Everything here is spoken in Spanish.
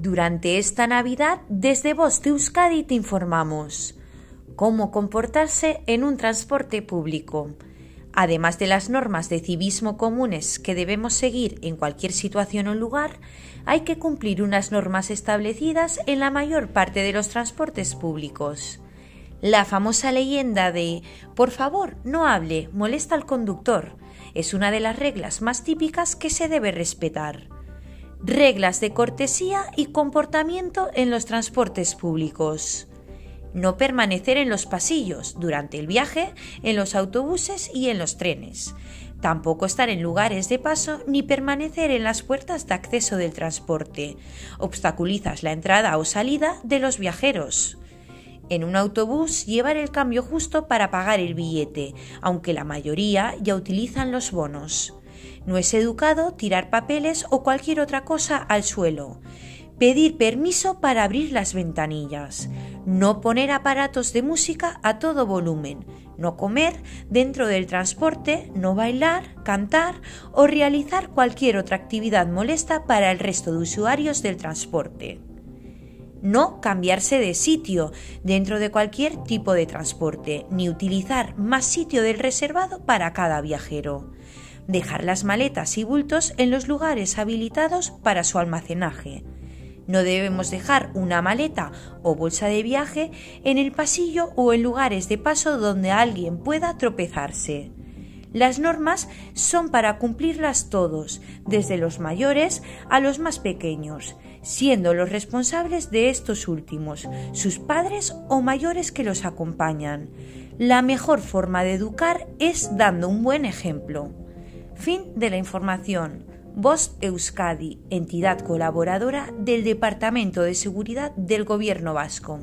Durante esta Navidad, desde Voz de Euskadi te informamos cómo comportarse en un transporte público. Además de las normas de civismo comunes que debemos seguir en cualquier situación o lugar, hay que cumplir unas normas establecidas en la mayor parte de los transportes públicos. La famosa leyenda de por favor, no hable, molesta al conductor es una de las reglas más típicas que se debe respetar. Reglas de cortesía y comportamiento en los transportes públicos. No permanecer en los pasillos durante el viaje, en los autobuses y en los trenes. Tampoco estar en lugares de paso ni permanecer en las puertas de acceso del transporte. Obstaculizas la entrada o salida de los viajeros. En un autobús llevar el cambio justo para pagar el billete, aunque la mayoría ya utilizan los bonos. No es educado tirar papeles o cualquier otra cosa al suelo. Pedir permiso para abrir las ventanillas. No poner aparatos de música a todo volumen. No comer dentro del transporte, no bailar, cantar o realizar cualquier otra actividad molesta para el resto de usuarios del transporte no cambiarse de sitio dentro de cualquier tipo de transporte, ni utilizar más sitio del reservado para cada viajero. Dejar las maletas y bultos en los lugares habilitados para su almacenaje. No debemos dejar una maleta o bolsa de viaje en el pasillo o en lugares de paso donde alguien pueda tropezarse. Las normas son para cumplirlas todos, desde los mayores a los más pequeños, siendo los responsables de estos últimos, sus padres o mayores que los acompañan. La mejor forma de educar es dando un buen ejemplo. Fin de la información. Voz Euskadi, entidad colaboradora del Departamento de Seguridad del Gobierno Vasco.